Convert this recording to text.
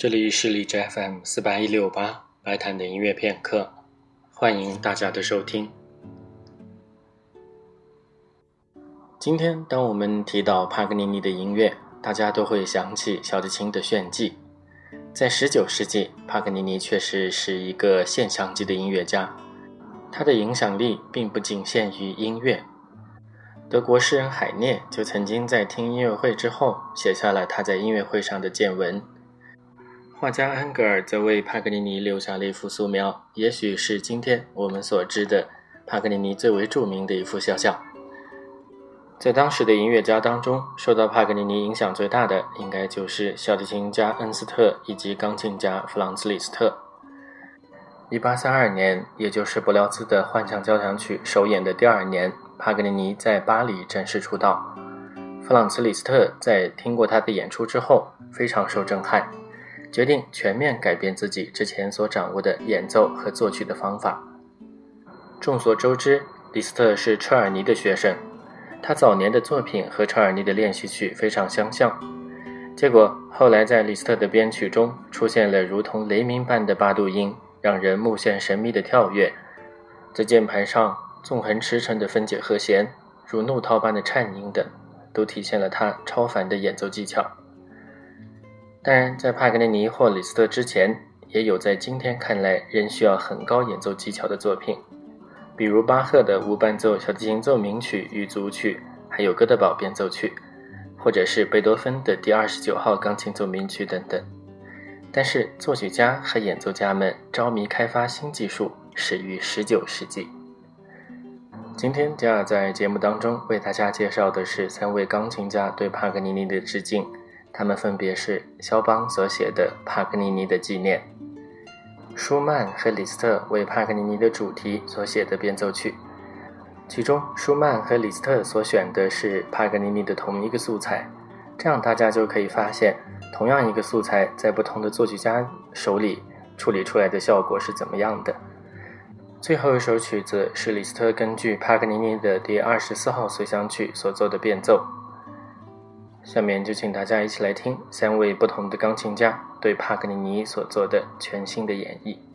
这里是荔枝 FM 四八一六八白谈的音乐片刻，欢迎大家的收听。今天，当我们提到帕格尼尼的音乐，大家都会想起小提琴的炫技。在十九世纪，帕格尼尼确实是一个现象级的音乐家，他的影响力并不仅限于音乐。德国诗人海涅就曾经在听音乐会之后，写下了他在音乐会上的见闻。画家安格尔则为帕格尼尼留下了一幅素描，也许是今天我们所知的帕格尼尼最为著名的一幅肖像。在当时的音乐家当中，受到帕格尼尼影响最大的，应该就是小提琴家恩斯特以及钢琴家弗朗茨·李斯特。1832年，也就是伯辽兹的幻象交响曲首演的第二年，帕格尼尼在巴黎正式出道。弗朗茨·李斯特在听过他的演出之后，非常受震撼。决定全面改变自己之前所掌握的演奏和作曲的方法。众所周知，李斯特是车尔尼的学生，他早年的作品和车尔尼的练习曲非常相像。结果后来在李斯特的编曲中出现了如同雷鸣般的八度音，让人目眩神迷的跳跃，在键盘上纵横驰骋的分解和弦，如怒涛般的颤音等，都体现了他超凡的演奏技巧。当然，在帕格尼尼或李斯特之前，也有在今天看来仍需要很高演奏技巧的作品，比如巴赫的无伴奏小提琴奏鸣曲与组曲，还有哥德堡变奏曲，或者是贝多芬的第二十九号钢琴奏鸣曲等等。但是，作曲家和演奏家们着迷开发新技术始于十九世纪。今天，加尔在节目当中为大家介绍的是三位钢琴家对帕格尼尼的致敬。他们分别是肖邦所写的帕格尼尼的纪念，舒曼和李斯特为帕格尼尼的主题所写的变奏曲。其中，舒曼和李斯特所选的是帕格尼尼的同一个素材，这样大家就可以发现，同样一个素材在不同的作曲家手里处理出来的效果是怎么样的。最后一首曲子是李斯特根据帕格尼尼的第二十四号随想曲所做的变奏。下面就请大家一起来听三位不同的钢琴家对帕格尼尼所做的全新的演绎。